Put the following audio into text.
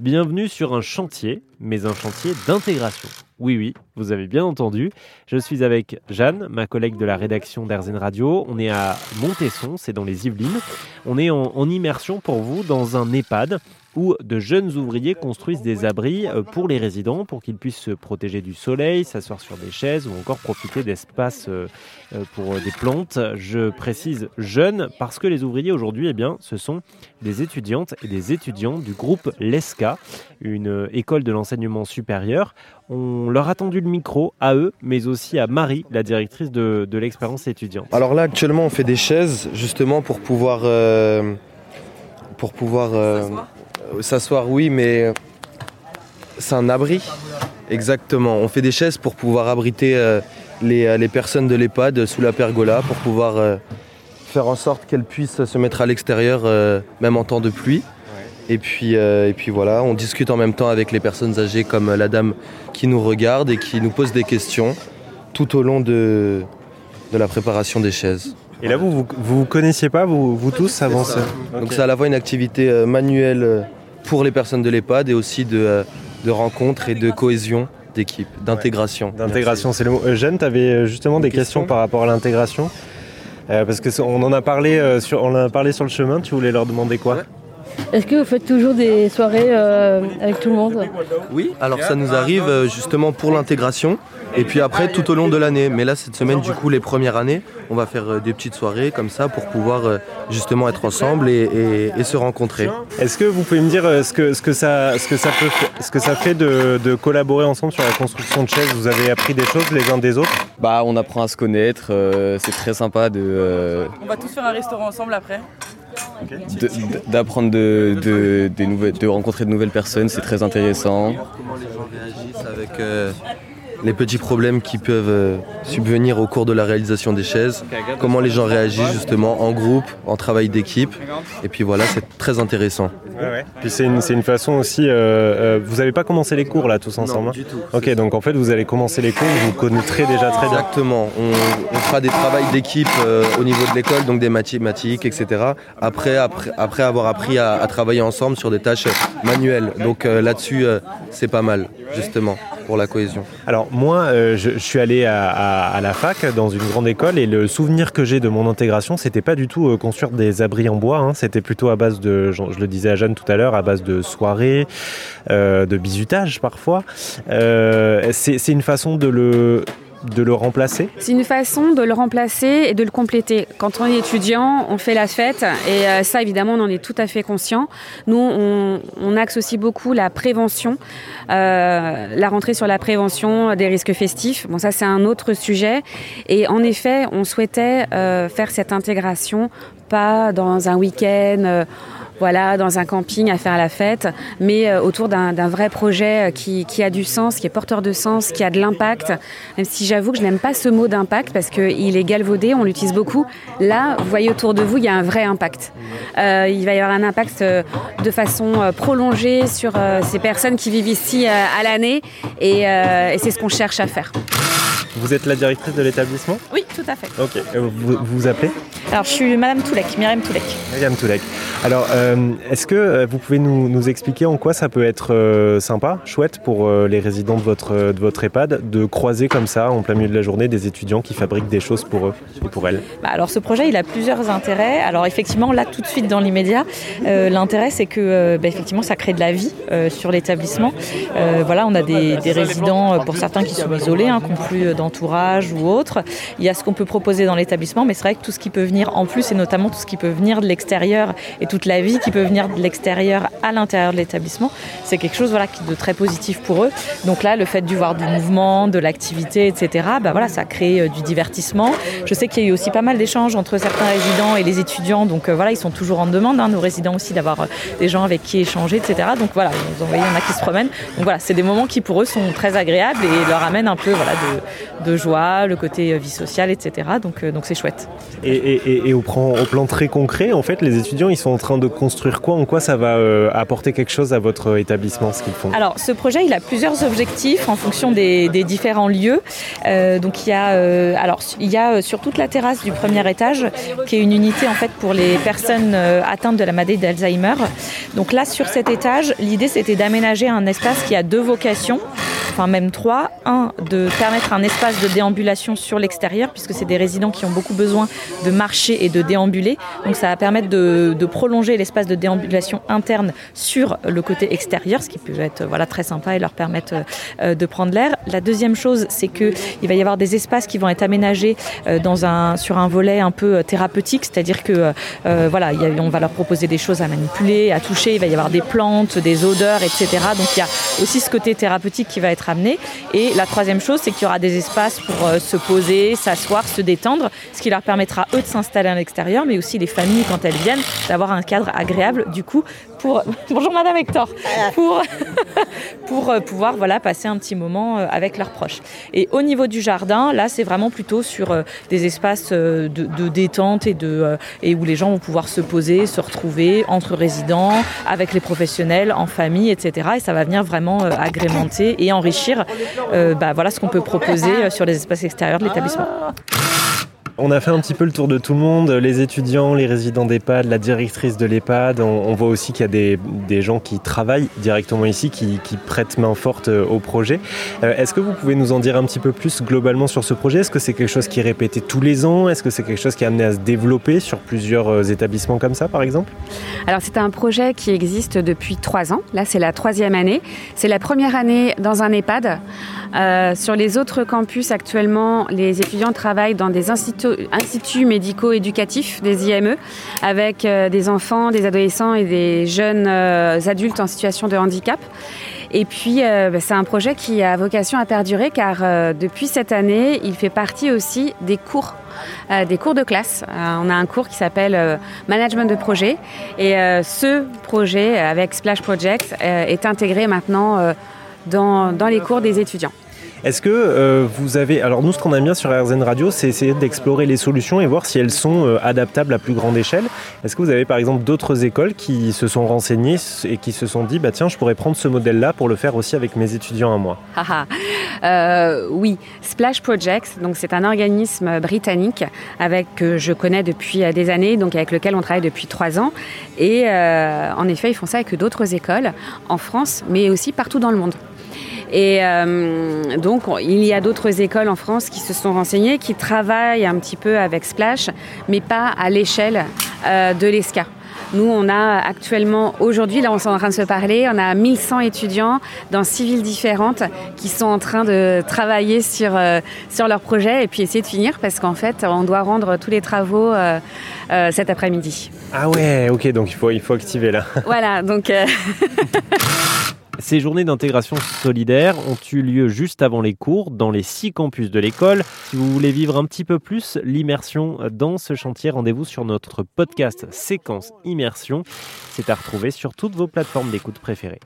Bienvenue sur un chantier, mais un chantier d'intégration. Oui, oui, vous avez bien entendu. Je suis avec Jeanne, ma collègue de la rédaction d'Airzen Radio. On est à Montesson, c'est dans les Yvelines. On est en, en immersion pour vous dans un EHPAD où de jeunes ouvriers construisent des abris euh, pour les résidents pour qu'ils puissent se protéger du soleil, s'asseoir sur des chaises ou encore profiter d'espaces euh, euh, pour des plantes. Je précise jeunes parce que les ouvriers aujourd'hui, eh bien, ce sont des étudiantes et des étudiants du groupe LESCA, une école de l'enseignement supérieur. On leur a tendu le micro à eux, mais aussi à Marie, la directrice de, de l'expérience étudiante. Alors là, actuellement, on fait des chaises justement pour pouvoir, euh, pour pouvoir euh, s'asseoir. Oui, mais c'est un abri. Exactement. On fait des chaises pour pouvoir abriter euh, les, les personnes de l'EHPAD sous la pergola, pour pouvoir euh, faire en sorte qu'elles puissent se mettre à l'extérieur, euh, même en temps de pluie. Et puis, euh, et puis voilà, on discute en même temps avec les personnes âgées comme la dame qui nous regarde et qui nous pose des questions tout au long de, de la préparation des chaises. Et là, vous vous, vous connaissiez pas, vous, vous tous, avant ça Donc c'est à la fois une activité euh, manuelle euh, pour les personnes de l'EHPAD et aussi de, euh, de rencontre et de cohésion d'équipe, d'intégration. D'intégration, c'est le mot. Euh, Jeanne, tu avais justement des questions par rapport à l'intégration Euh, Parce que on en a parlé euh, sur, on en a parlé sur le chemin. Tu voulais leur demander quoi Est-ce que vous faites toujours des soirées euh, avec tout le monde Oui, alors ça nous arrive euh, justement pour l'intégration et puis après tout au long de l'année. Mais là, cette semaine, du coup, les premières années, on va faire euh, des petites soirées comme ça pour pouvoir justement être ensemble et, et- et se rencontrer. Est-ce que vous pouvez me dire ce que, ce que, ça, ce que, ça, peut, ce que ça fait de, de collaborer ensemble sur la construction de chaises? Vous avez appris des choses les uns des autres? Bah, on apprend à se connaître, euh, c'est très sympa de, euh, On va tous faire un restaurant ensemble après. D'apprendre de, de, de rencontrer de nouvelles personnes, c'est très intéressant. Comment les gens réagissent avec euh, les petits problèmes qui peuvent euh, subvenir au cours de la réalisation des chaises. Comment les gens réagissent justement en groupe, en travail d'équipe. Et puis voilà, c'est très intéressant. Puis c'est une, c'est une façon aussi. euh, euh, vous n'avez pas commencé les cours là tous ensemble hein du tout. Ok, donc en fait vous allez commencer les cours, vous connaîtrez déjà très bien. Exactement. On, on fera des travails d'équipe euh, au niveau de l'école, donc des mathématiques, etc. Après, après, après avoir appris à, à travailler ensemble sur des tâches manuelles. Donc euh, là-dessus, euh, c'est pas mal, justement, pour la cohésion. Alors moi, euh, je, suis allé à, la fac dans une grande école et le souvenir que j'ai de mon intégration, c'était pas du tout construire des abris en bois. hein. c'était plutôt à base de, je, le disais à Jeanne tout à l'heure, à base de soirées, de bizutage parfois. C'est une façon de le de le remplacer? C'est une façon de le remplacer et de le compléter. Quand on est étudiant, on fait la fête et euh, ça, évidemment, on en est tout à fait conscient. Nous, on, axe aussi beaucoup la prévention, euh, la rentrée sur la prévention des risques festifs. Bon, ça, c'est un autre sujet. Et en effet, on souhaitait euh, faire cette intégration pas dans un week-end. Voilà, dans un camping à faire la fête, mais euh, autour d'un d'un vrai projet euh, qui, qui a du sens, qui est porteur de sens, qui a de l'impact. Même si j'avoue que je n'aime pas ce mot d'impact parce qu'il est galvaudé, on l'utilise beaucoup. Là, vous voyez autour de vous, il y a un vrai impact. Euh, il va y avoir un impact euh, de façon prolongée sur euh, ces personnes qui vivent ici euh, à l'année et, euh, et c'est ce qu'on cherche à faire. Vous êtes la directrice de l'établissement? Oui, tout à fait. Ok. Vous vous, appelez Alors, je suis Madame Toulek, Myriam Toulek. Myriam Toulek. Alors, euh, est-ce que euh, vous pouvez nous, nous expliquer en quoi ça peut être euh, sympa, chouette pour euh, les résidents de votre, de votre EHPAD de croiser comme ça, en plein milieu de la journée, des étudiants qui fabriquent des choses pour eux et pour elles? Bah, alors, ce projet, il a plusieurs intérêts. Alors, effectivement, là, tout de suite, dans l'immédiat, l'intérêt, c'est que, bah, effectivement, ça crée de la vie sur l'établissement. Voilà, on a des, des résidents, pour certains, qui sont isolés, hein, qui n'ont plus d'entourage ou autre. Il y a ce qu'on peut proposer dans l'établissement, mais c'est vrai que tout ce qui peut venir en plus, et notamment tout ce qui peut venir de l'extérieur et toute la vie qui peut venir de l'extérieur à l'intérieur de l'établissement, c'est quelque chose voilà, de très positif pour eux. Donc là, le fait de voir du mouvement, de l'activité, etc., bah voilà, ça crée euh, du divertissement. Je sais qu'il y a eu aussi pas mal d'échanges entre certains résidents et les étudiants, donc euh, voilà, ils sont toujours en demande, hein, nos résidents aussi, d'avoir euh, des gens avec qui échanger, etc. Donc voilà, vous en voyez, il y en a qui se promènent. Donc voilà, c'est des moments qui pour eux sont très agréables et leur amènent un peu voilà, de, de joie, le côté vie sociale, etc. Donc euh, donc c'est chouette. Et, et- Et, au, plan, au, plan, très concret, en fait, les étudiants, ils sont en train de construire quoi En quoi ça va euh, apporter quelque chose à votre établissement, ce qu'ils font? Alors, ce projet, il a plusieurs objectifs en fonction des, différents lieux. Euh, donc, il y a, alors, il y a sur toute la terrasse du premier étage, qui est une unité en fait pour les personnes atteintes de la maladie d'Alzheimer. Donc là, sur cet étage, l'idée, c'était d'aménager un espace qui a deux vocations enfin même trois. Un, de permettre un espace de déambulation sur l'extérieur, puisque c'est des résidents qui ont beaucoup besoin de marcher et de déambuler. Donc ça va permettre de, prolonger l'espace de déambulation interne sur le côté extérieur, ce qui peut être voilà, très sympa et leur permettre euh, de prendre l'air. La deuxième chose, c'est qu'il va y avoir des espaces qui vont être aménagés euh, dans un, sur un volet un peu euh, thérapeutique, c'est-à-dire que voilà, on va leur proposer des choses à manipuler, à toucher, il va y avoir des plantes, des odeurs, etc. Donc il y a aussi ce côté thérapeutique qui va être amené. Et la troisième chose, c'est qu'il y aura des espaces pour euh, se poser, s'asseoir, se détendre, ce qui leur permettra eux de s'installer à l'extérieur, mais aussi les familles quand elles viennent, d'avoir un cadre agréable du coup pour bonjour Madame Hector pour pour euh, pouvoir voilà passer un petit moment euh, avec leurs proches. Et au niveau du jardin, là c'est vraiment plutôt sur des espaces de, détente et de et où les gens vont pouvoir se poser, se retrouver entre résidents, avec les professionnels, en famille, etc. Et ça va venir vraiment agrémenter et enrichir euh, bah, voilà ce qu'on peut proposer euh, sur les espaces extérieurs de l'établissement. On a fait un petit peu le tour de tout le monde, les étudiants, les résidents d'EHPAD, la directrice de l'EHPAD. On, voit aussi qu'il y a des, gens qui travaillent directement ici, qui, prêtent main forte euh, au projet. Est-ce que vous pouvez nous en dire un petit peu plus globalement sur ce projet? Est-ce que c'est quelque chose qui est répété tous les ans? Est-ce que c'est quelque chose qui est amené à se développer sur plusieurs établissements comme ça, par exemple? Alors c'est un projet qui existe depuis trois ans. Là, c'est la troisième année. C'est la première année dans un EHPAD. Euh, sur les autres campus, actuellement, les étudiants travaillent dans des instituts, médico-éducatifs, des IME, avec euh, des enfants, des adolescents et des jeunes euh, adultes en situation de handicap. Et puis, bah, c'est un projet qui a vocation à perdurer car depuis cette année, il fait partie aussi des cours des cours de classe. on a un cours qui s'appelle Management de projet et ce projet avec Splash Project est intégré maintenant dans les cours des étudiants. Est-ce que euh, vous avez... Alors nous, ce qu'on aime bien sur RZN Radio, c'est essayer d'explorer les solutions et voir si elles sont euh, adaptables à plus grande échelle. Est-ce que vous avez par exemple d'autres écoles qui se sont renseignées et qui se sont dit, bah tiens, je pourrais prendre ce modèle-là pour le faire aussi avec mes étudiants à moi? Ah, ah. Euh, Oui, Splash Projects, donc c'est un organisme britannique avec que je connais depuis des années, donc avec lequel on travaille depuis trois ans. Et en effet, ils font ça avec d'autres écoles en France, mais aussi partout dans le monde. Et euh, donc, il y a d'autres écoles en France qui se sont renseignées, qui travaillent un petit peu avec Splash, mais pas à l'échelle euh, de l'ESCA. Nous, on a actuellement, aujourd'hui, là, on est en train de se parler, on a 1100 étudiants dans six villes différentes qui sont en train de travailler sur, euh, sur leur projet et puis essayer de finir parce qu'en fait, on doit rendre tous les travaux cet après-midi. Ah ouais, ok, donc il faut, il faut activer là. Voilà, donc. Ces journées d'intégration solidaire ont eu lieu juste avant les cours dans les six campus de l'école. Si vous voulez vivre un petit peu plus l'immersion dans ce chantier, rendez-vous sur notre podcast Séquence Immersion. C'est à retrouver sur toutes vos plateformes d'écoute préférées.